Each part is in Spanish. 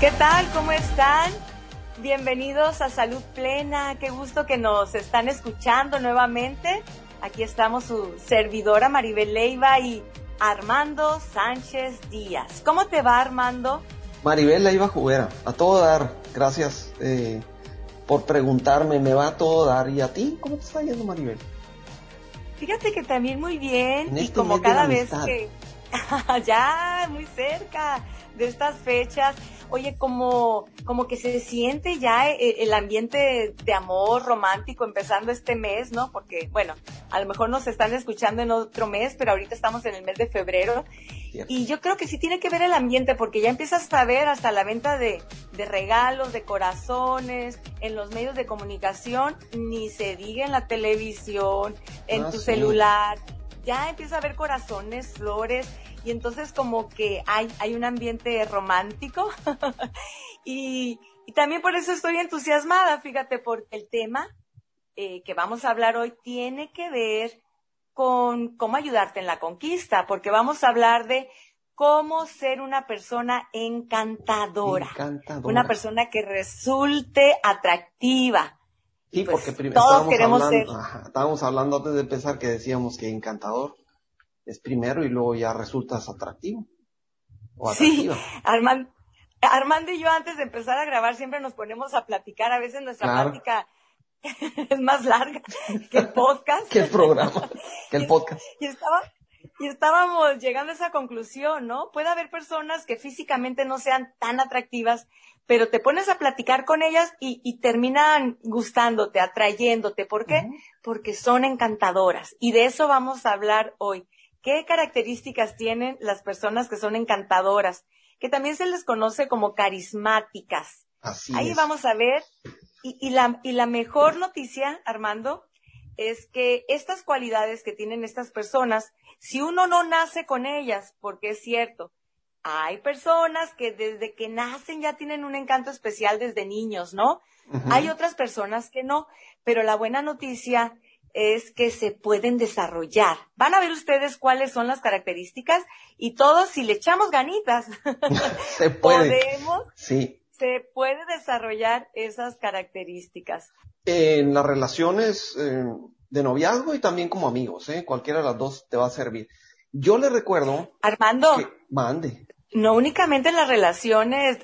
¿Qué tal? ¿Cómo están? Bienvenidos a Salud Plena. Qué gusto que nos están escuchando nuevamente. Aquí estamos su servidora Maribel Leiva y Armando Sánchez Díaz. ¿Cómo te va, Armando? Maribel Leiva Juguera, a todo dar. Gracias eh, por preguntarme, me va a todo dar. ¿Y a ti? ¿Cómo te está yendo, Maribel? Fíjate que también muy bien y este como cada vez que ya muy cerca de estas fechas oye, como, como que se siente ya e, el ambiente de amor romántico empezando este mes, ¿no? Porque, bueno, a lo mejor nos están escuchando en otro mes, pero ahorita estamos en el mes de febrero. Y yo creo que sí tiene que ver el ambiente, porque ya empiezas a ver hasta la venta de, de regalos, de corazones, en los medios de comunicación, ni se diga en la televisión, en ah, tu celular. Ya empieza a ver corazones, flores, y entonces como que hay, hay un ambiente romántico. Y, también por eso estoy entusiasmada, fíjate, porque el tema eh, que vamos a hablar hoy tiene que ver con cómo ayudarte en la conquista, porque vamos a hablar de cómo ser una persona encantadora, una persona que resulte atractiva. Sí, pues porque primero todos queremos ser. estábamos hablando antes de empezar que decíamos que encantador es primero y luego ya resultas atractivo. sí, Armando, Armando y yo antes de empezar a grabar siempre nos ponemos a platicar, a veces nuestra plática es más larga que el podcast. que el programa, que el podcast. Y, estaba, y estábamos llegando a esa conclusión, ¿no? Puede haber personas que físicamente no sean tan atractivas, pero te pones a platicar con ellas y, terminan gustándote, atrayéndote. ¿Por qué? Porque son encantadoras. Y de eso vamos a hablar hoy. ¿Qué características tienen las personas que son encantadoras? Que también se les conoce como carismáticas. Así Ahí vamos a ver. Y, la, y la mejor noticia, Armando, es que estas cualidades que tienen estas personas, si uno no nace con ellas, porque es cierto, hay personas que desde que nacen ya tienen un encanto especial desde niños, ¿no? Hay otras personas que no, pero la buena noticia es que se pueden desarrollar. Van a ver ustedes cuáles son las características y todos, si le echamos ganitas, se puede. podemos, sí. se puede desarrollar esas características. En las relaciones eh, de noviazgo y también como amigos, ¿eh? cualquiera de las dos te va a servir. Yo le recuerdo. Armando. mande. No únicamente en las relaciones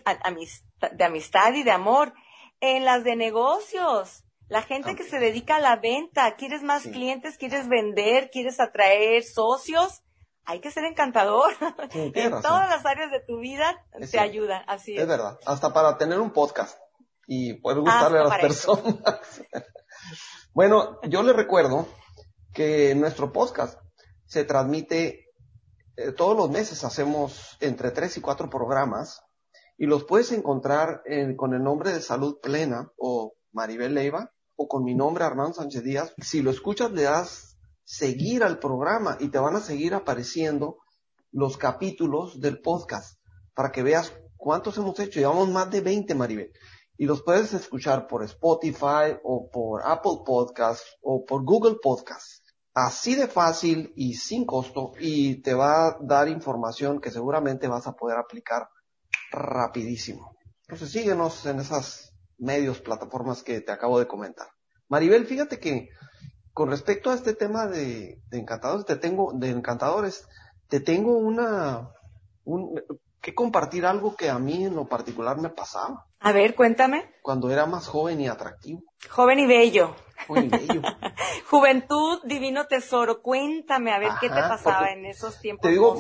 de amistad y de amor, en las de negocios. La gente que se dedica a la venta, quieres más clientes, quieres vender, quieres atraer socios, hay que ser encantador. en todas las áreas de tu vida te ayuda, así es. Es. verdad, hasta para tener un podcast y poder gustarle a las personas. bueno, yo le recuerdo que nuestro podcast se transmite eh, todos los meses, hacemos entre tres y cuatro programas y los puedes encontrar con el nombre de Salud Plena o Maribel Leiva o con mi nombre Armando Sánchez Díaz, si lo escuchas le das seguir al programa y te van a seguir apareciendo los capítulos del podcast para que veas cuántos hemos hecho. Llevamos más de 20, Maribel. Y los puedes escuchar por Spotify o por Apple Podcasts o por Google Podcasts. Así de fácil y sin costo y te va a dar información que seguramente vas a poder aplicar rapidísimo. Entonces síguenos en esas medios, plataformas que te acabo de comentar. Maribel, fíjate que con respecto a este tema de, encantadores, te tengo, de encantadores, te tengo una, un, que compartir algo que a mí en lo particular me pasaba. A ver, cuéntame. Cuando era más joven y atractivo. Joven y bello. Bello. Juventud, divino tesoro. Cuéntame, a ver qué te pasaba en esos tiempos. Te digo,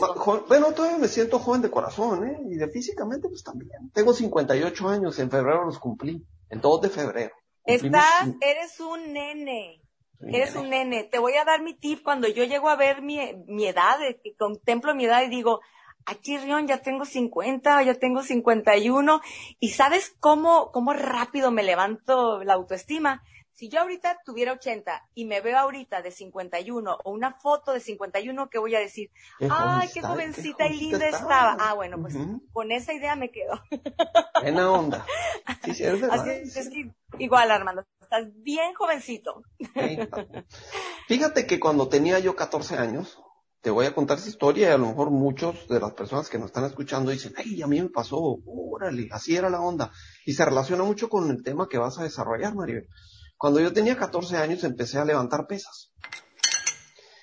bueno, todavía me siento joven de corazón, ¿eh? Y de físicamente, pues también. Tengo 58 años, en febrero los cumplí. El 2 de febrero. Estás, eres un nene. Eres un nene. Te voy a dar mi tip cuando yo llego a ver mi, mi edad, que contemplo mi edad y digo, aquí Rion ya tengo 50, ya tengo 51 y sabes cómo, cómo rápido me levanto la autoestima. Si yo ahorita tuviera 80 y me veo ahorita de 51 o una foto de 51, ¿qué voy a decir? Ay, qué jovencita y linda estaba. Ah, bueno, pues con esa idea me quedo. Buena onda. Sí, sí, es verdad. Así es, que igual, Armando, estás bien jovencito. Fíjate que cuando tenía yo 14 años, te voy a contar esa historia y a lo mejor muchos de las personas que nos están escuchando dicen, ay, a mí me pasó, órale, así era la onda. Y se relaciona mucho con el tema que vas a desarrollar, Maribel. Cuando yo tenía 14 años empecé a levantar pesas.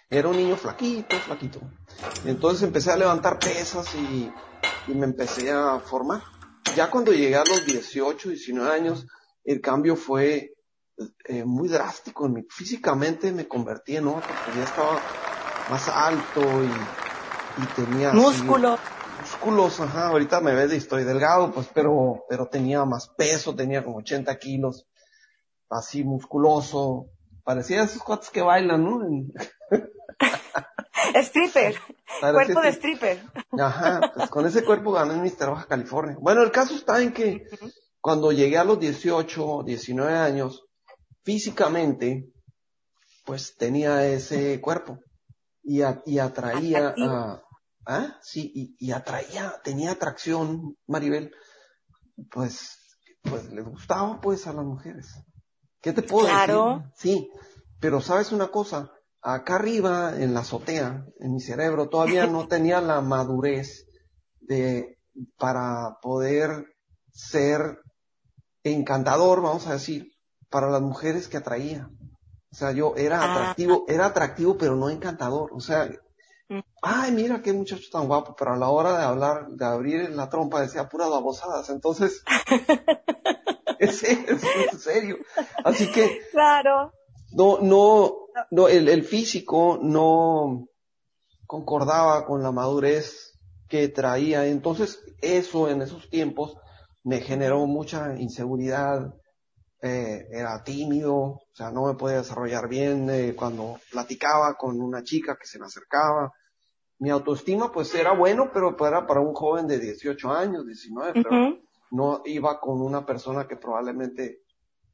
Era un niño flaquito, flaquito. Entonces empecé a levantar pesas y, y me empecé a formar. Ya cuando llegué a los 18, 19 años, el cambio fue eh, muy drástico. En Físicamente me convertí en otro, porque ya estaba más alto y, y tenía... Músculo. músculos, ajá, ahorita me ves y estoy delgado, pues, pero, pero tenía más peso, tenía como 80 kilos, así musculoso, parecía esos cuates que bailan, ¿no? stripper, cuerpo de stripper. Ajá, pues con ese cuerpo gané en Mister Baja California. Bueno, el caso está en que cuando llegué a los 18, 19 años, físicamente, pues tenía ese cuerpo y, y atraía a, ¿ah? Sí, y, y, atraía, tenía atracción, Maribel, pues, pues les gustaba pues a las mujeres. ¿Qué te puedo claro. decir? Sí, pero sabes una cosa, acá arriba en la azotea, en mi cerebro, todavía no tenía la madurez de, para poder ser encantador, vamos a decir, para las mujeres que atraía. O sea, yo era ah. atractivo, era atractivo, pero no encantador. O sea, mm. ay, mira qué muchacho tan guapo, pero a la hora de hablar, de abrir la trompa decía puras babosadas. Entonces, es, es, serio. Así que, claro. No, no, no, el, el físico no concordaba con la madurez que traía. Entonces, eso en esos tiempos me generó mucha inseguridad, eh, era tímido, o sea, no me podía desarrollar bien eh, cuando platicaba con una chica que se me acercaba. Mi autoestima pues era bueno, pero era para un joven de 18 años, 19, pero no iba con una persona que probablemente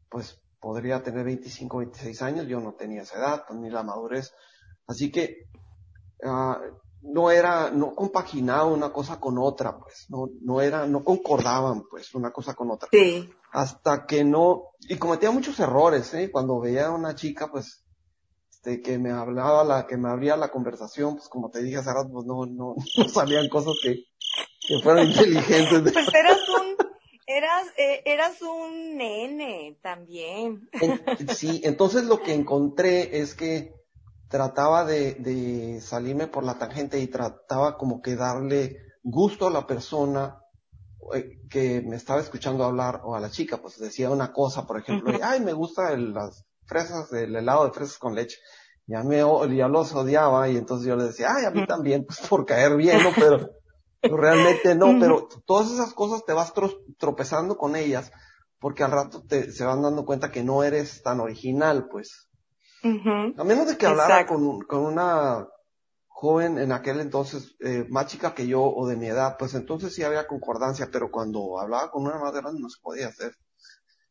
pues podría tener 25, 26 años, yo no tenía esa edad, pues, ni la madurez. Así que uh, no era, no compaginaba una cosa con otra, pues, no, no era, no concordaban, pues, una cosa con otra. Sí. Hasta que no, y cometía muchos errores, ¿eh? Cuando veía a una chica, pues, este, que me hablaba, la, que me abría la conversación, pues, como te dije hace rato, pues, no, no, no salían cosas que, que fueran inteligentes. Pues eras un, eras, eh, eras un nene también. sí, entonces lo que encontré es que trataba de, de salirme por la tangente y trataba como que darle gusto a la persona eh, que me estaba escuchando hablar o a la chica, pues decía una cosa, por ejemplo, ay, me gusta las fresas, el helado de fresas con leche. Ya me, ya los odiaba y entonces yo le decía, ay, a mí también, pues por caer bien, ¿no? Pero, realmente no, pero todas esas cosas te vas tropezando con ellas porque al rato te, se van dando cuenta que no eres tan original, pues. A menos de que hablara con, con, una joven en aquel entonces, eh, más chica que yo o de mi edad, pues entonces sí había concordancia, pero cuando hablaba con una más grande no se podía hacer.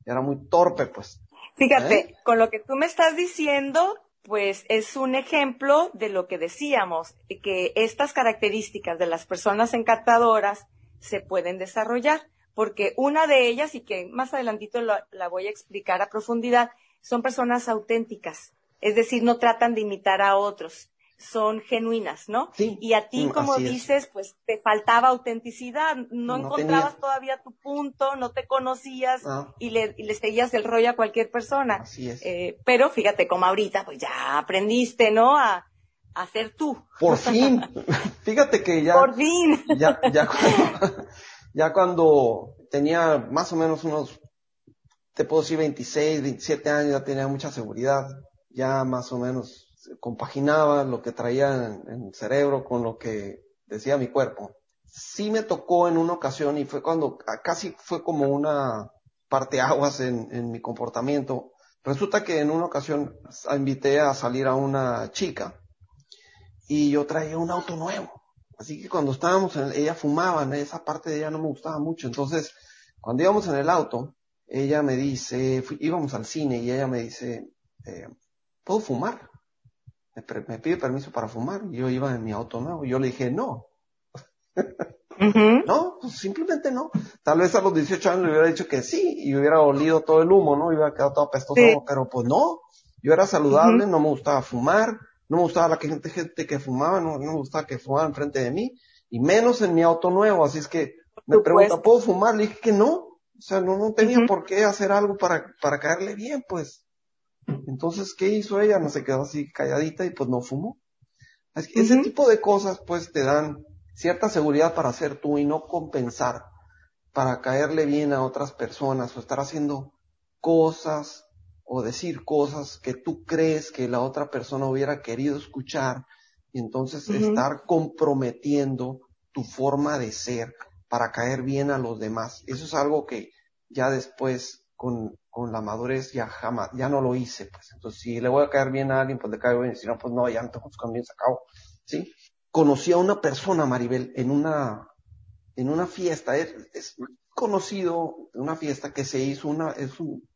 Era muy torpe, pues. Fíjate, ¿Eh? con lo que tú me estás diciendo, pues es un ejemplo de lo que decíamos, que estas características de las personas encantadoras se pueden desarrollar, porque una de ellas, y que más adelantito la voy a explicar a profundidad, son personas auténticas, es decir, no tratan de imitar a otros, son genuinas, ¿no? Sí. Y a ti, mm, como dices, pues te faltaba autenticidad, no, encontrabas todavía tu punto, no te conocías ah. y, le, y le seguías el rollo a cualquier persona. Así es. Eh, pero fíjate, como ahorita, pues ya aprendiste, ¿no? A, a ser tú. Por fin. fíjate que ya. Por fin. Ya, ya cuando, ya cuando tenía más o menos unos, te puedo decir 26, 27 años, ya tenía mucha seguridad, ya más o menos compaginaba lo que traía en, el cerebro con lo que decía mi cuerpo. Sí me tocó en una ocasión y fue cuando casi fue como una parteaguas en, en mi comportamiento. Resulta que en una ocasión invité a salir a una chica y yo traía un auto nuevo. Así que cuando estábamos en, ella fumaba, esa parte de ella no me gustaba mucho. Entonces, cuando íbamos en el auto, ella me dice, íbamos al cine y ella me dice, eh, ¿puedo fumar? Me, pide permiso para fumar. Yo iba en mi auto nuevo. Yo le dije, no. No, pues simplemente no. Tal vez a los 18 años le hubiera dicho que sí y hubiera olido todo el humo, ¿no? Y hubiera quedado todo apestoso, pero pues no. Yo era saludable, no me gustaba fumar, no me gustaba la gente, gente que fumaba, no, no me gustaba que fumaba enfrente de mí, y menos en mi auto nuevo, así es que me pregunta, ¿puedo fumar? Le dije que no, o sea, no, no tenía por qué hacer algo para, para caerle bien, pues. Entonces, ¿qué hizo ella? No se quedó así calladita y pues no fumó. Ese tipo de cosas pues te dan cierta seguridad para ser tú y no compensar para caerle bien a otras personas o estar haciendo cosas o decir cosas que tú crees que la otra persona hubiera querido escuchar y entonces estar comprometiendo tu forma de ser para caer bien a los demás. Eso es algo que ya después con, con la madurez ya jamás, ya no lo hice, pues. Entonces, si le voy a caer bien a alguien, pues le caigo bien, si no, pues no, ya no tengo bien, se acabó, ¿sí? Conocí a una persona, Maribel, en una, en una fiesta, es, es conocido, una fiesta que se hizo una, es un,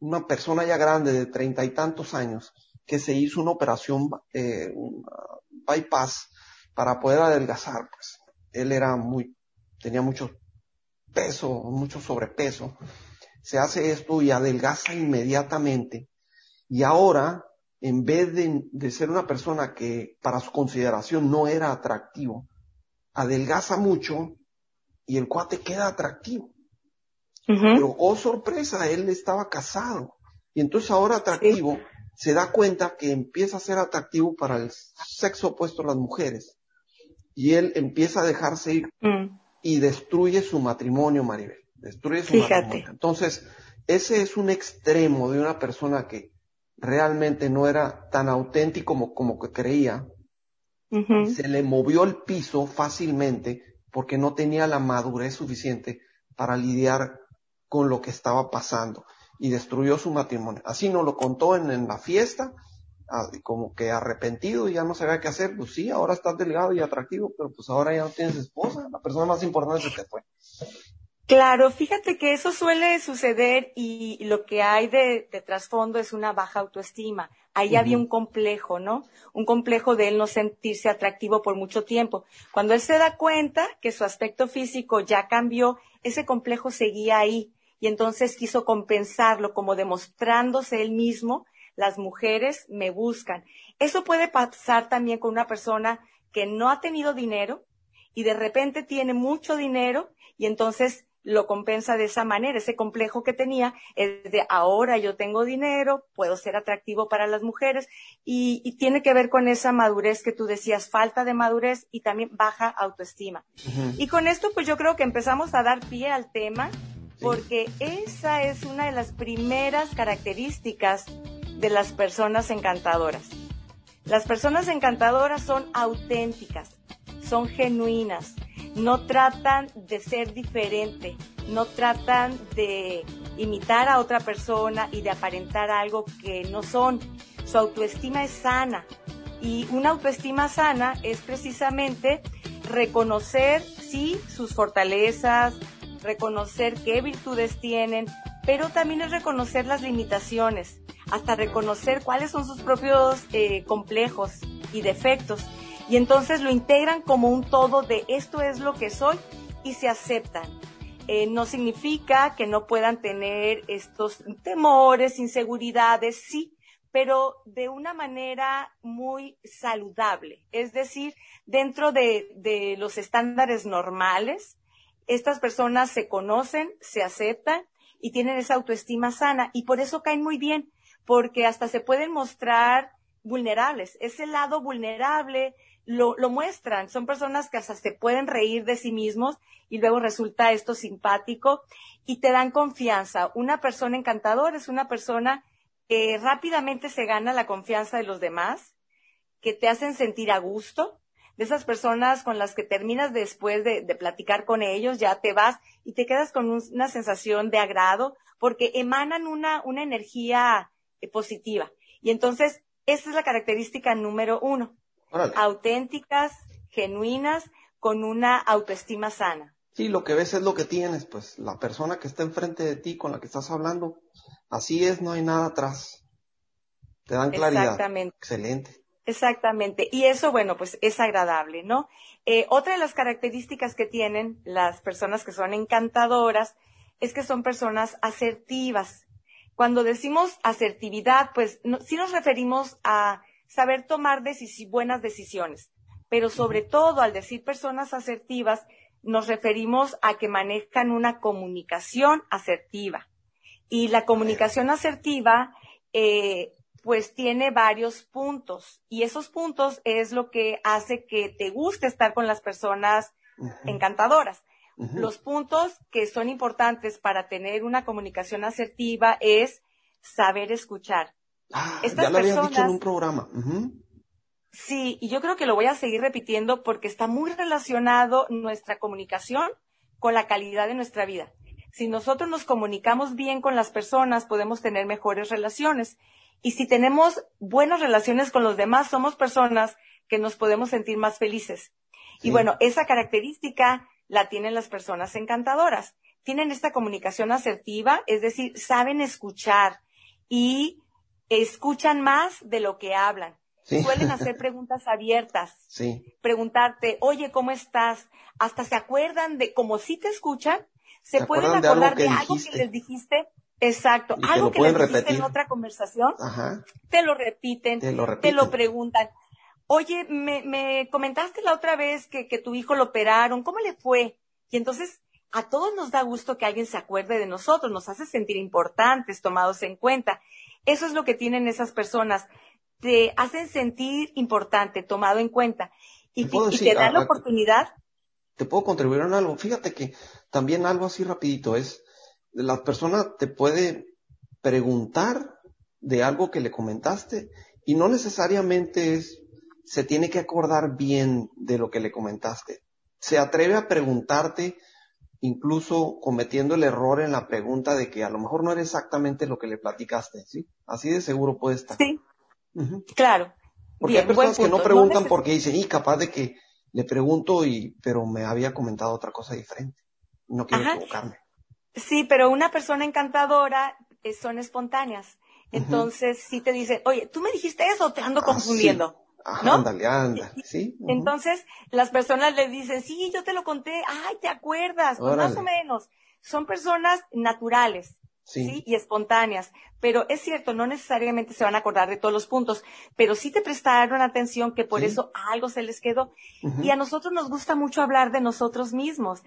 una persona ya grande de treinta y tantos años, que se hizo una operación, eh, un bypass para poder adelgazar, pues. Él era muy, tenía mucho peso, mucho sobrepeso, se hace esto y adelgaza inmediatamente. Y ahora, en vez de, ser una persona que para su consideración no era atractivo, adelgaza mucho y el cuate queda atractivo. Pero, oh sorpresa, él estaba casado. Y entonces ahora atractivo se da cuenta que empieza a ser atractivo para el sexo opuesto a las mujeres. Y él empieza a dejarse ir mm. y destruye su matrimonio, Maribel. Destruye su Fíjate. Entonces, ese es un extremo de una persona que realmente no era tan auténtico como, como que creía. Se le movió el piso fácilmente porque no tenía la madurez suficiente para lidiar con lo que estaba pasando y destruyó su matrimonio. Así nos lo contó en, en la fiesta, como que arrepentido y ya no sabía qué hacer. Pues sí, ahora estás delgado y atractivo, pero pues ahora ya no tienes esposa. La persona más importante se te fue. Claro, fíjate que eso suele suceder y lo que hay de, trasfondo es una baja autoestima. Ahí había un complejo, ¿no? Un complejo de él no sentirse atractivo por mucho tiempo. Cuando él se da cuenta que su aspecto físico ya cambió, ese complejo seguía ahí y entonces quiso compensarlo como demostrándose él mismo, las mujeres me buscan. Eso puede pasar también con una persona que no ha tenido dinero y de repente tiene mucho dinero y entonces lo compensa de esa manera. Ese complejo que tenía es de ahora yo tengo dinero, puedo ser atractivo para las mujeres y, tiene que ver con esa madurez que tú decías, falta de madurez y también baja autoestima. Y con esto pues yo creo que empezamos a dar pie al tema porque esa es una de las primeras características de las personas encantadoras. Las personas encantadoras son auténticas, son genuinas, no tratan de ser diferente, no tratan de imitar a otra persona y de aparentar algo que no son. Su autoestima es sana y una autoestima sana es precisamente reconocer, sí, sus fortalezas, reconocer qué virtudes tienen, pero también es reconocer las limitaciones, hasta reconocer cuáles son sus propios eh, complejos y defectos y entonces lo integran como un todo de esto es lo que soy y se aceptan. Eh, no significa que no puedan tener estos temores, inseguridades, sí, pero de una manera muy saludable. Es decir, dentro de, de los estándares normales, estas personas se conocen, se aceptan y tienen esa autoestima sana y por eso caen muy bien, porque hasta se pueden mostrar vulnerables. Ese lado vulnerable, lo, muestran. Son personas que hasta se pueden reír de sí mismos y luego resulta esto simpático y te dan confianza. Una persona encantadora es una persona que rápidamente se gana la confianza de los demás, que te hacen sentir a gusto, de esas personas con las que terminas después de, de platicar con ellos, ya te vas y te quedas con una sensación de agrado porque emanan una, una energía eh, positiva. Y entonces, esa es la característica número uno auténticas, genuinas, con una autoestima sana. Sí, lo que ves es lo que tienes, pues la persona que está enfrente de ti, con la que estás hablando, así es, no hay nada atrás. Te dan claridad. Exactamente. Excelente. Exactamente. Y eso, bueno, pues es agradable, ¿no? Eh, otra de las características que tienen las personas que son encantadoras es que son personas asertivas. Cuando decimos asertividad, pues si nos referimos a saber tomar buenas decisiones. Pero sobre todo, al decir personas asertivas, nos referimos a que manejan una comunicación asertiva. Y la comunicación asertiva, eh, pues tiene varios puntos. Y esos puntos es lo que hace que te guste estar con las personas encantadoras. Los puntos que son importantes para tener una comunicación asertiva es saber escuchar. Ah, ya lo dicho en un programa. Sí, y yo creo que lo voy a seguir repitiendo porque está muy relacionado nuestra comunicación con la calidad de nuestra vida. Si nosotros nos comunicamos bien con las personas, podemos tener mejores relaciones. Y si tenemos buenas relaciones con los demás, somos personas que nos podemos sentir más felices. Y bueno, esa característica la tienen las personas encantadoras. Tienen esta comunicación asertiva, es decir, saben escuchar y escuchan más de lo que hablan. Suelen hacer preguntas abiertas. Sí. Preguntarte, oye, ¿cómo estás? Hasta se acuerdan de, como si te escuchan, se pueden acordar de algo, que, les dijiste. Exacto. Algo que les dijiste en otra conversación. Ajá. Te lo repiten. Te lo, repiten. Te lo preguntan. Oye, me, me comentaste la otra vez que, que tu hijo lo operaron. ¿Cómo le fue? Y entonces, a todos nos da gusto que alguien se acuerde de nosotros, nos hace sentir importantes, tomados en cuenta. Eso es lo que tienen esas personas. Te hacen sentir importante, tomado en cuenta. Y, te dan la oportunidad. Te puedo contribuir en algo. Fíjate que también algo así rapidito es, la persona te puede preguntar de algo que le comentaste y no necesariamente es, se tiene que acordar bien de lo que le comentaste. Se atreve a preguntarte incluso cometiendo el error en la pregunta de que a lo mejor no era exactamente lo que le platicaste, ¿sí? Así de seguro puede estar. Sí. Claro. Porque hay personas que no preguntan porque dicen, y capaz de que le pregunto y, pero me había comentado otra cosa diferente. No quiero equivocarme. Sí, pero una persona encantadora eh, son espontáneas. Entonces, si te dicen, oye, tú me dijiste eso, te ando ah, confundiendo. ¿No? Ándale, ándale, sí. Entonces, las personas le dicen, sí, yo te lo conté, ay, ¿te acuerdas? Pues más o menos. Son personas naturales. Sí. Y espontáneas. Pero es cierto, no necesariamente se van a acordar de todos los puntos, pero sí te prestaron atención que por eso algo se les quedó. Y a nosotros nos gusta mucho hablar de nosotros mismos.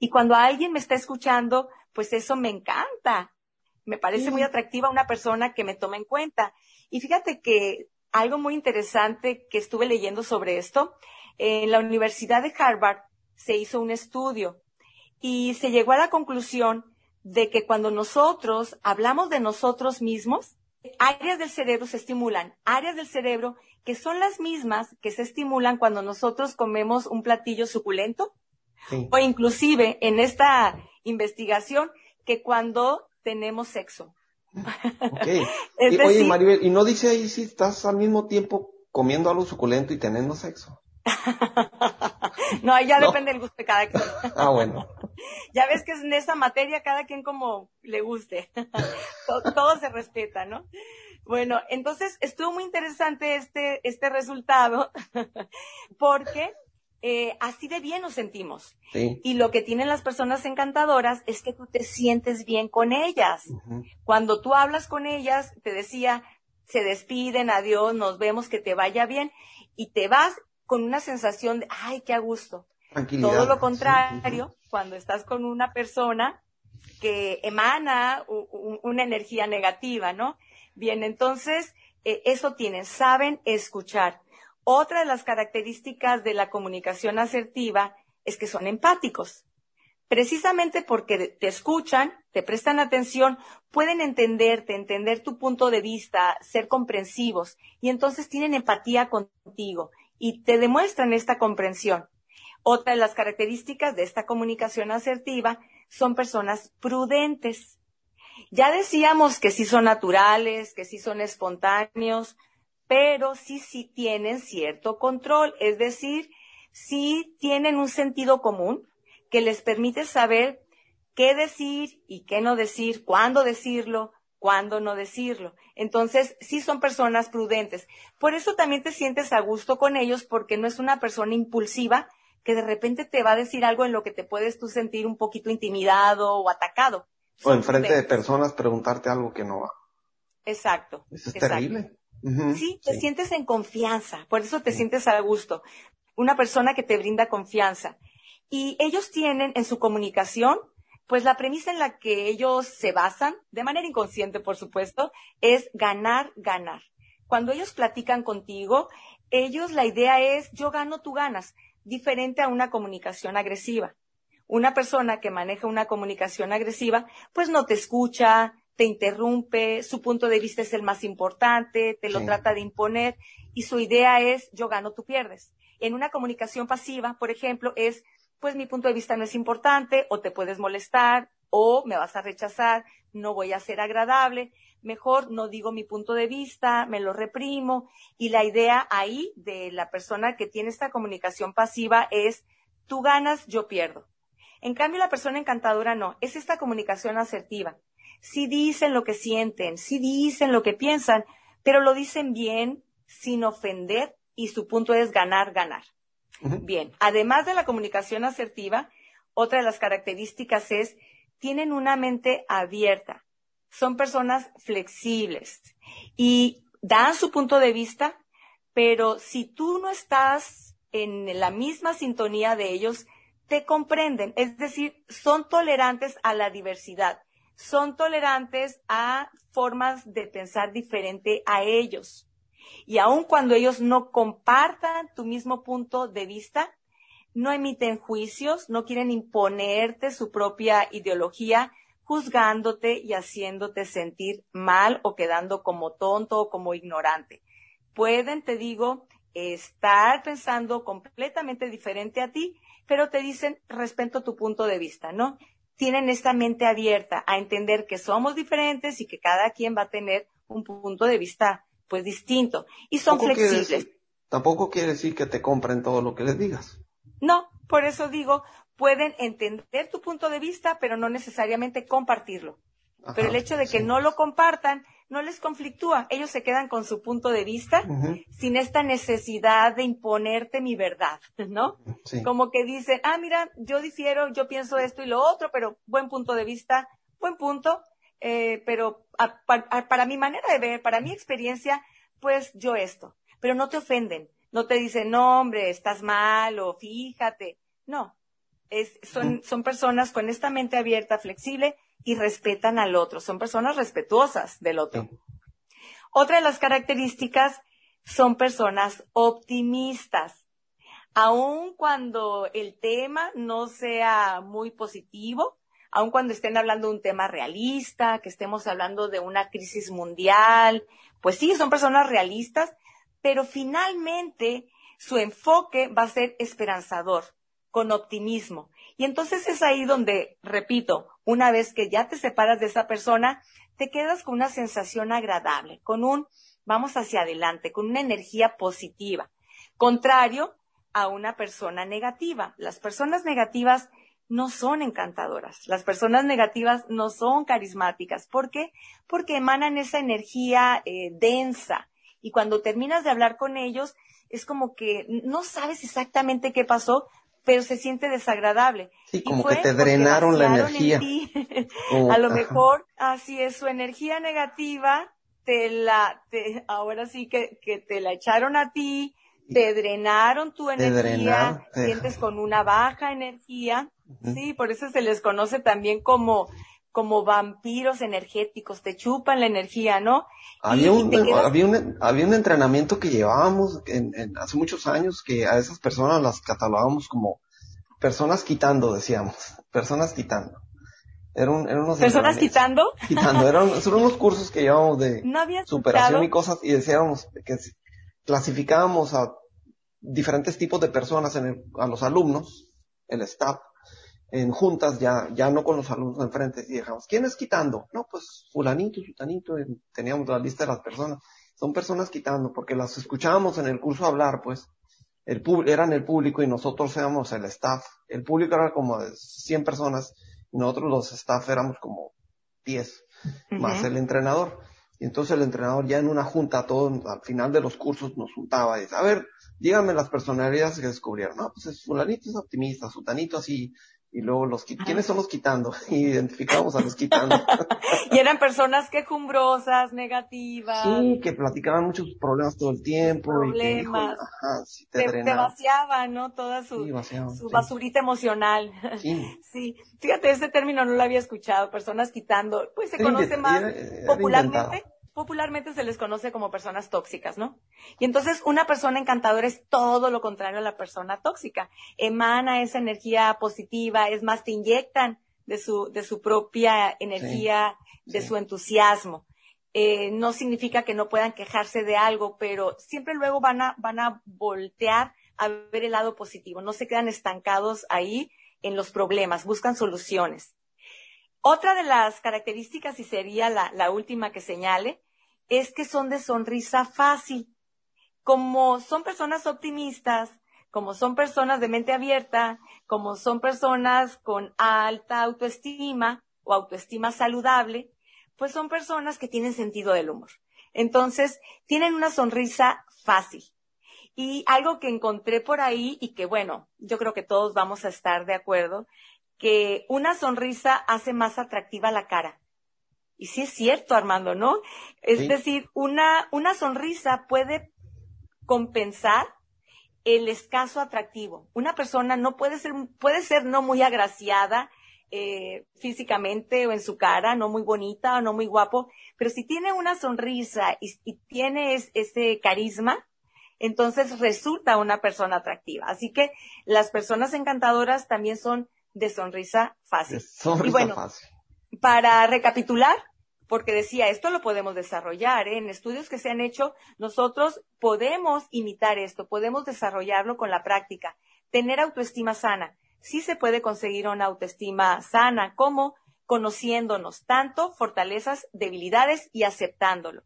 Y cuando alguien me está escuchando, pues eso me encanta. Me parece muy atractiva una persona que me toma en cuenta. Y fíjate que algo muy interesante que estuve leyendo sobre esto. En la Universidad de Harvard se hizo un estudio y se llegó a la conclusión de que cuando nosotros hablamos de nosotros mismos, áreas del cerebro se estimulan, áreas del cerebro que son las mismas que se estimulan cuando nosotros comemos un platillo suculento o inclusive en esta investigación que cuando tenemos sexo. Okay. oye, Maribel, ¿y no dice ahí si estás al mismo tiempo comiendo algo suculento y teniendo sexo? no, ahí ya depende del gusto de cada quien. ah, bueno. ya ves que en esa materia cada quien como le guste. todo, se respeta, ¿no? Bueno, entonces estuvo muy interesante este, este resultado porque eh, así de bien nos sentimos. Y lo que tienen las personas encantadoras es que tú te sientes bien con ellas. Cuando tú hablas con ellas, te decía, se despiden, adiós, nos vemos, que te vaya bien, y te vas con una sensación de, ay, qué a gusto. Todo lo contrario, cuando estás con una persona que emana una energía negativa, ¿no? Bien, entonces, eh, eso tienen, saben escuchar. Otra de las características de la comunicación asertiva es que son empáticos. Precisamente porque te escuchan, te prestan atención, pueden entenderte, entender tu punto de vista, ser comprensivos y entonces tienen empatía contigo y te demuestran esta comprensión. Otra de las características de esta comunicación asertiva son personas prudentes. Ya decíamos que sí son naturales, que sí son espontáneos, pero sí, sí tienen cierto control, es decir, sí tienen un sentido común que les permite saber qué decir y qué no decir, cuándo decirlo, cuándo no decirlo. Entonces, sí son personas prudentes. Por eso también te sientes a gusto con ellos porque no es una persona impulsiva que de repente te va a decir algo en lo que te puedes tú sentir un poquito intimidado o atacado. O enfrente de personas preguntarte algo que no va. Exacto. Eso es terrible. Sí, te sientes en confianza, por eso te sientes a gusto. Una persona que te brinda confianza. Y ellos tienen en su comunicación, pues la premisa en la que ellos se basan, de manera inconsciente, por supuesto, es ganar, ganar. Cuando ellos platican contigo, ellos la idea es yo gano, tú ganas, diferente a una comunicación agresiva. Una persona que maneja una comunicación agresiva, pues no te escucha, te interrumpe, su punto de vista es el más importante, te lo trata de imponer y su idea es yo gano, tú pierdes. En una comunicación pasiva, por ejemplo, es pues mi punto de vista no es importante o te puedes molestar o me vas a rechazar, no voy a ser agradable, mejor no digo mi punto de vista, me lo reprimo y la idea ahí de la persona que tiene esta comunicación pasiva es tú ganas, yo pierdo. En cambio, la persona encantadora no, es esta comunicación asertiva sí dicen lo que sienten, sí dicen lo que piensan, pero lo dicen bien, sin ofender, y su punto es ganar, ganar. Bien, además de la comunicación asertiva, otra de las características es, tienen una mente abierta, son personas flexibles y dan su punto de vista, pero si tú no estás en la misma sintonía de ellos, te comprenden, es decir, son tolerantes a la diversidad son tolerantes a formas de pensar diferente a ellos. Y aun cuando ellos no compartan tu mismo punto de vista, no emiten juicios, no quieren imponerte su propia ideología, juzgándote y haciéndote sentir mal o quedando como tonto o como ignorante. Pueden, te digo, estar pensando completamente diferente a ti, pero te dicen respeto tu punto de vista, ¿no? Tienen esta mente abierta a entender que somos diferentes y que cada quien va a tener un punto de vista pues distinto y son flexibles. tampoco quiere decir que te compren todo lo que les digas. No, por eso digo, pueden entender tu punto de vista, pero no necesariamente compartirlo. pero el hecho de que no lo compartan no les conflictúa. Ellos se quedan con su punto de vista sin esta necesidad de imponerte mi verdad, ¿no? Como que dicen, ah, mira, yo difiero, yo pienso esto y lo otro, pero buen punto de vista, buen punto, eh, pero para mi manera de ver, para mi experiencia, pues yo esto. Pero no te ofenden, no te dicen, no, hombre, estás mal o fíjate. No, es, son, son personas con esta mente abierta, flexible y respetan al otro. Son personas respetuosas del otro. Otra de las características son personas optimistas. Aun cuando el tema no sea muy positivo, aun cuando estén hablando de un tema realista, que estemos hablando de una crisis mundial, pues sí, son personas realistas, pero finalmente su enfoque va a ser esperanzador, con optimismo. Y entonces es ahí donde, repito, una vez que ya te separas de esa persona, te quedas con una sensación agradable, con un vamos hacia adelante, con una energía positiva. Contrario a una persona negativa. Las personas negativas no son encantadoras. Las personas negativas no son carismáticas. ¿Por qué? Porque emanan esa energía eh, densa. Y cuando terminas de hablar con ellos, es como que no sabes exactamente qué pasó, pero se siente desagradable. Sí, como que te drenaron la energía. a lo mejor, así es, su energía negativa, te la, te, ahora sí que, que te la echaron a ti, te drenaron tu energía, sientes con una baja energía, sí, por eso se les conoce también como como vampiros energéticos, te chupan la energía, ¿no? Había, un, había, un, había un entrenamiento que llevábamos en, hace muchos años que a esas personas las catalogábamos como personas quitando, decíamos, personas quitando. Eran, unos ¿Personas quitando? Quitando, eran, unos cursos que llevábamos de superación y cosas y decíamos que clasificábamos a diferentes tipos de personas en a los alumnos, el staff, en juntas, ya, ya no con los alumnos enfrente, y dejamos, ¿quién es quitando? No, pues fulanito, sutanito, teníamos la lista de las personas. Son personas quitando, porque las escuchábamos en el curso hablar, pues, el eran el público y nosotros éramos el staff. El público era como de 100 personas y nosotros los staff éramos como 10, más el entrenador. Y entonces el entrenador ya en una junta, todo, al final de los cursos nos juntaba y dice, a ver, díganme las personalidades que descubrieron. No, pues es fulanito es optimista, sutanito así, y luego los ¿quiénes son los quitando? Y identificamos a los quitando. y eran personas quejumbrosas, negativas. Sí, que platicaban muchos problemas todo el tiempo. Problemas. Y que, te, vaciaban, ¿no? Toda su, su basurita emocional. Sí. sí. Fíjate, ese término no lo había escuchado, personas quitando. Pues se conoce más popularmente popularmente se les conoce como personas tóxicas, ¿no? Y entonces una persona encantadora es todo lo contrario a la persona tóxica. Emana esa energía positiva, es más, te inyectan de su, de su propia energía, de su entusiasmo. Eh, no significa que no puedan quejarse de algo, pero siempre luego van a, van a voltear a ver el lado positivo. No se quedan estancados ahí en los problemas, buscan soluciones. Otra de las características, y sería la, última que señale, es que son de sonrisa fácil. Como son personas optimistas, como son personas de mente abierta, como son personas con alta autoestima o autoestima saludable, pues son personas que tienen sentido del humor. Entonces, tienen una sonrisa fácil. Y algo que encontré por ahí y que bueno, yo creo que todos vamos a estar de acuerdo, que una sonrisa hace más atractiva la cara. Y sí es cierto, Armando, ¿no? Es decir, una, una sonrisa puede compensar el escaso atractivo. Una persona no puede ser, puede ser no muy agraciada eh, físicamente o en su cara, no muy bonita o no muy guapo, pero si tiene una sonrisa y, y tiene ese carisma, entonces resulta una persona atractiva. Así que las personas encantadoras también son de sonrisa fácil. y bueno, para recapitular, porque decía, esto lo podemos desarrollar, ¿eh? en estudios que se han hecho, nosotros podemos imitar esto, podemos desarrollarlo con la práctica, tener autoestima sana. Sí se puede conseguir una autoestima sana, como conociéndonos tanto fortalezas, debilidades y aceptándolo.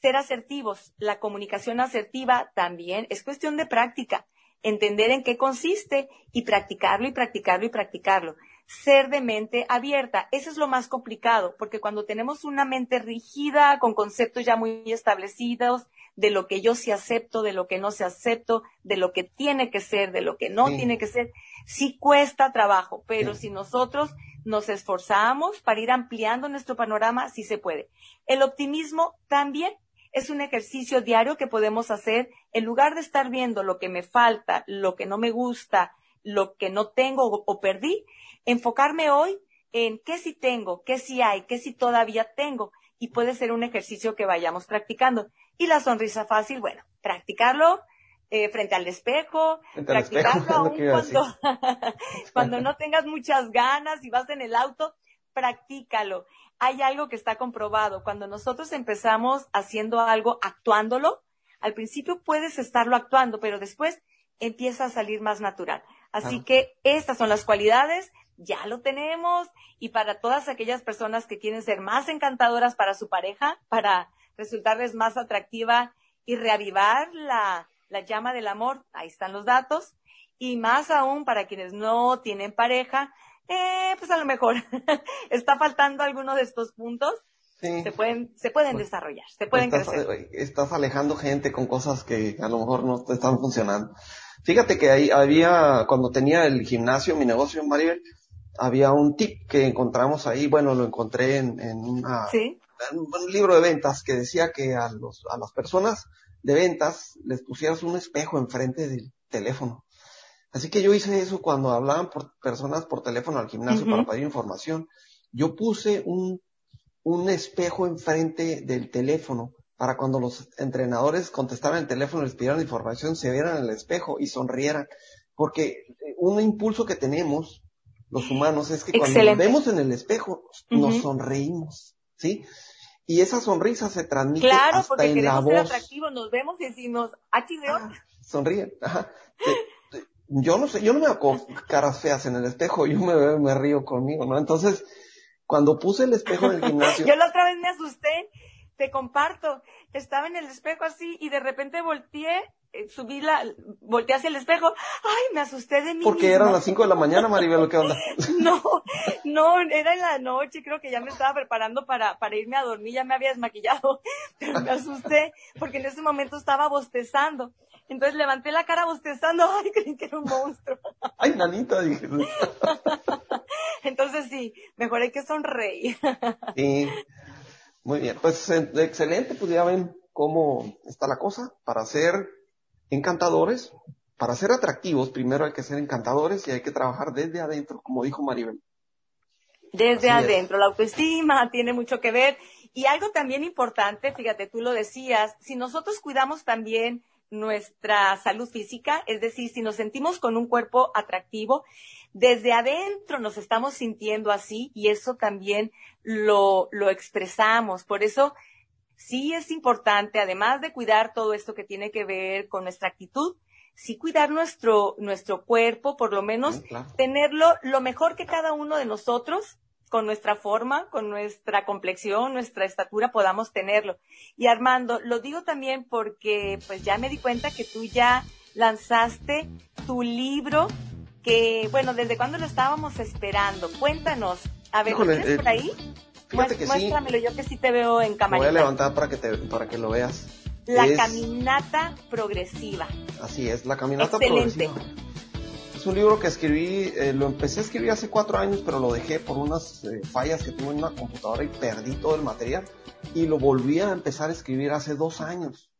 Ser asertivos, la comunicación asertiva también es cuestión de práctica entender en qué consiste y practicarlo y practicarlo y practicarlo. Ser de mente abierta, eso es lo más complicado, porque cuando tenemos una mente rígida, con conceptos ya muy establecidos, de lo que yo sí acepto, de lo que no se acepto, de lo que tiene que ser, de lo que no tiene que ser, sí cuesta trabajo, pero si nosotros nos esforzamos para ir ampliando nuestro panorama, sí se puede. El optimismo también es un ejercicio diario que podemos hacer en lugar de estar viendo lo que me falta, lo que no me gusta, lo que no tengo o, perdí, enfocarme hoy en qué sí tengo, qué sí hay, qué sí todavía tengo. Y puede ser un ejercicio que vayamos practicando. Y la sonrisa fácil, bueno, practicarlo eh, frente al espejo, practicarlo aún cuando, cuando no tengas muchas ganas y vas en el auto, practícalo hay algo que está comprobado. Cuando nosotros empezamos haciendo algo, actuándolo, al principio puedes estarlo actuando, pero después empieza a salir más natural. Así que estas son las cualidades, ya lo tenemos. Y para todas aquellas personas que quieren ser más encantadoras para su pareja, para resultarles más atractiva y reavivar la, la llama del amor, ahí están los datos. Y más aún para quienes no tienen pareja, eh, pues a lo mejor está faltando alguno de estos puntos. Se pueden, se pueden desarrollar, se pueden estás, crecer. Estás alejando gente con cosas que a lo mejor no te están funcionando. Fíjate que ahí había, cuando tenía el gimnasio, mi negocio en Maribel, había un tip que encontramos ahí, bueno, lo encontré en, en, una, en un libro de ventas que decía que a, los, a las personas de ventas les pusieras un espejo enfrente del teléfono. Así que yo hice eso cuando hablaban por personas por teléfono al gimnasio para pedir información. Yo puse un, un espejo enfrente del teléfono para cuando los entrenadores contestaran el teléfono, les pidieran información, se vieran en el espejo y sonrieran. Porque un impulso que tenemos los humanos es que cuando nos vemos en el espejo, nos sonreímos, ¿sí? Y esa sonrisa se transmite claro, hasta porque en la voz. Ser atractivos, nos vemos y decimos, ah, ah sonríen. Ajá yo no sé, yo no me hago caras feas en el espejo, yo me, me río conmigo, ¿no? Entonces, cuando puse el espejo en el gimnasio. yo la otra vez me asusté, te comparto, estaba en el espejo así y de repente volteé, subí la, volteé hacia el espejo, ay, me asusté de mí. Porque eran las 5 de la mañana, Maribel, ¿qué onda? no, no, era en la noche, creo que ya me estaba preparando para, para irme a dormir, ya me había desmaquillado, pero me asusté porque en ese momento estaba bostezando. Entonces levanté la cara bostezando, ay, creí que era un monstruo. ay, nanita, dije. Entonces sí, mejor hay que sonreír. sí, muy bien. Pues excelente, pues ya ven cómo está la cosa para ser encantadores. Para ser atractivos, primero hay que ser encantadores y hay que trabajar desde adentro, como dijo Maribel. Desde adentro, la autoestima tiene mucho que ver. Y algo también importante, fíjate, tú lo decías, si nosotros cuidamos también nuestra salud física, es decir, si nos sentimos con un cuerpo atractivo, desde adentro nos estamos sintiendo así y eso también lo, lo expresamos. Por eso sí es importante, además de cuidar todo esto que tiene que ver con nuestra actitud, sí cuidar nuestro, nuestro cuerpo, por lo menos tenerlo lo mejor que cada uno de nosotros, con nuestra forma, con nuestra complexión, nuestra estatura, podamos tenerlo. Y Armando, lo digo también porque pues ya me di cuenta que tú ya lanzaste tu libro que, bueno, ¿desde cuándo lo estábamos esperando? Cuéntanos. A ver, ¿lo tienes eh, por ahí? Muéstramelo, yo que sí te veo en cámara. Voy a levantar para que, te, para que lo veas. La caminata progresiva. Así es, la caminata progresiva. Es un libro que escribí, eh, lo empecé a escribir hace cuatro años, pero lo dejé por unas eh, fallas que tuve en una computadora y perdí todo el material. Y lo volví a empezar a escribir hace dos años.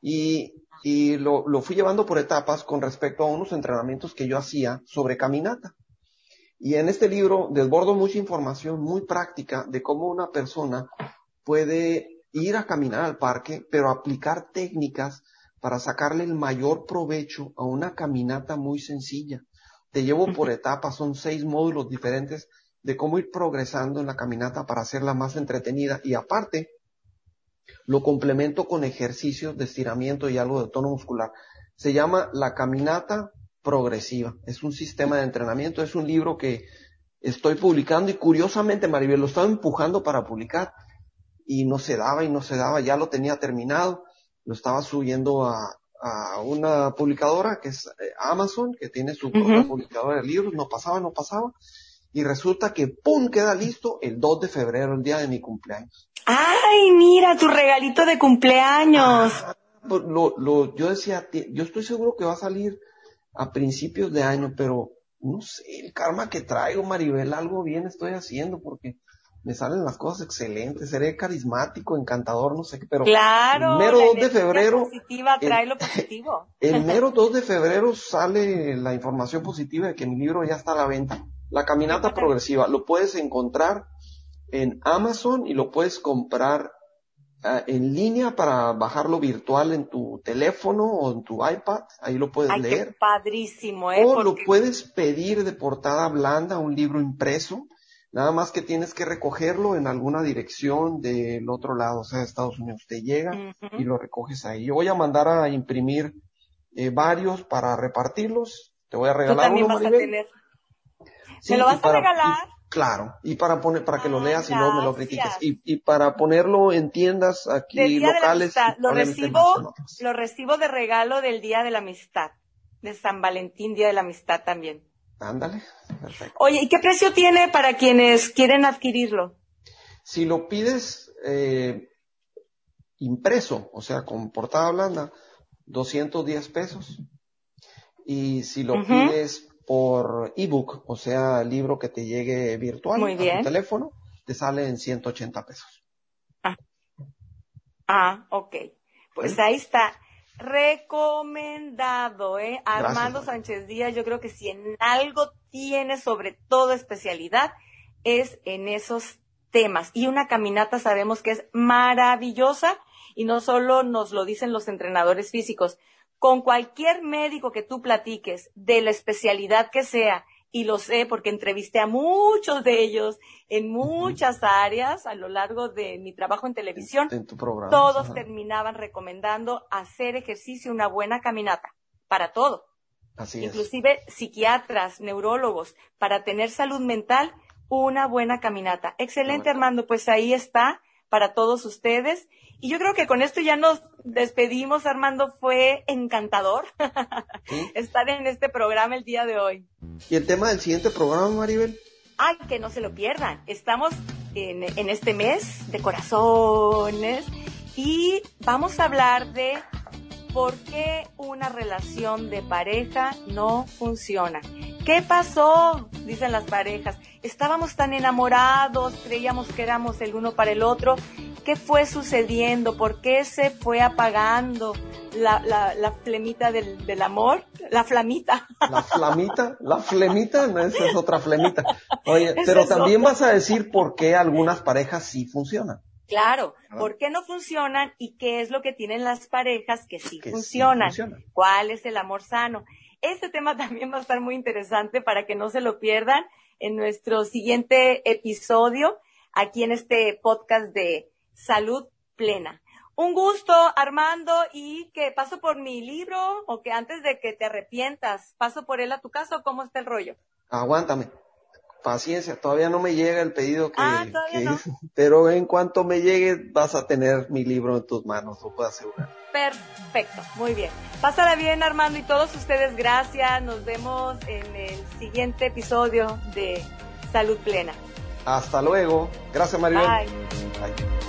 Y, y lo, lo fui llevando por etapas con respecto a unos entrenamientos que yo hacía sobre caminata. Y en este libro desbordo mucha información muy práctica de cómo una persona puede ir a caminar al parque, pero aplicar técnicas para sacarle el mayor provecho a una caminata muy sencilla. Te llevo por etapas, son seis módulos diferentes de cómo ir progresando en la caminata para hacerla más entretenida y aparte lo complemento con ejercicios de estiramiento y algo de tono muscular. Se llama La Caminata Progresiva. Es un sistema de entrenamiento, es un libro que estoy publicando y curiosamente Maribel lo estaba empujando para publicar y no se daba y no se daba, ya lo tenía terminado, lo estaba subiendo a, a una publicadora que es eh, Amazon, que tiene su propia publicadora de libros, no pasaba, no pasaba, y resulta que ¡pum! queda listo el 2 de febrero, el día de mi cumpleaños. ¡Ay, mira, tu regalito de cumpleaños! Ah, pues lo, lo, yo decía, yo estoy seguro que va a salir a principios de año, pero no sé, el karma que traigo, Maribel, algo bien estoy haciendo porque me salen las cosas excelentes, seré carismático, encantador, no sé qué, pero claro, el mero 2 de febrero, positiva trae lo positivo. el mero 2 de febrero sale la información positiva de que mi libro ya está a la venta. La caminata progresiva, lo puedes encontrar en Amazon y lo puedes comprar en línea para bajarlo virtual en tu teléfono o en tu iPad, ahí lo puedes Ay, leer. Qué padrísimo, ¿eh? O Porque... lo puedes pedir de portada blanda, un libro impreso, Nada más que tienes que recogerlo en alguna dirección del otro lado, o sea, de Estados Unidos. Te llega uh -huh. y lo recoges ahí. Yo voy a mandar a imprimir eh, varios para repartirlos. Te voy a regalar ¿Tú también uno, vas Maribel. a tener? Sí, ¿Me lo vas para, a regalar? Claro, y para poner, para que lo leas y luego me lo critiques. Y, y para ponerlo en tiendas aquí locales. Lo recibo, lo recibo de regalo del Día de la Amistad. De San Valentín, Día de la Amistad también. Ándale, perfecto. Oye, ¿y qué precio tiene para quienes quieren adquirirlo? Si lo pides eh, impreso, o sea, con portada blanda, 210 pesos. Y si lo uh -huh. pides por ebook, o sea, libro que te llegue virtual Muy bien. a tu teléfono, te sale en 180 pesos. Ah, ah ok. Pues ahí está recomendado, ¿eh? Armando Sánchez Díaz, yo creo que si en algo tiene sobre todo especialidad, es en esos temas. Y una caminata sabemos que es maravillosa y no solo nos lo dicen los entrenadores físicos, con cualquier médico que tú platiques de la especialidad que sea, y lo sé porque entrevisté a muchos de ellos en muchas áreas a lo largo de mi trabajo en televisión. En, tu programa. Todos Ajá. terminaban recomendando hacer ejercicio, una buena caminata, para todo. Así Inclusive es. psiquiatras, neurólogos, para tener salud mental, una buena caminata. Excelente, Armando, pues ahí está para todos ustedes. Y yo creo que con esto ya nos despedimos, Armando. Fue encantador ¿Sí? estar en este programa el día de hoy. ¿Y el tema del siguiente programa, Maribel? Ay, que no se lo pierdan. Estamos en, en este mes de corazones y vamos a hablar de ¿por qué una relación de pareja no funciona? ¿Qué pasó? Dicen las parejas. Estábamos tan enamorados, creíamos que éramos el uno para el otro. ¿Qué fue sucediendo? ¿Por qué se fue apagando la, la, flemita del, del, amor? La flamita. La flamita, la flemita, no, esa es otra flemita. Oye, pero también vas a decir por qué algunas parejas sí funcionan. Claro, ¿por qué no funcionan y qué es lo que tienen las parejas que sí, funcionan? ¿Cuál es el amor sano? Este tema también va a estar muy interesante para que no se lo pierdan en nuestro siguiente episodio aquí en este podcast de Salud Plena. Un gusto, Armando, y que paso por mi libro o que antes de que te arrepientas, paso por él a tu casa o cómo está el rollo. Aguántame paciencia, todavía no me llega el pedido que, ah, pero en cuanto me llegue vas a tener mi libro en tus manos, lo puedo asegurar. Perfecto, muy bien. Pásala bien Armando y todos ustedes gracias. Nos vemos en el siguiente episodio de Salud Plena. Hasta luego. Gracias María. Bye.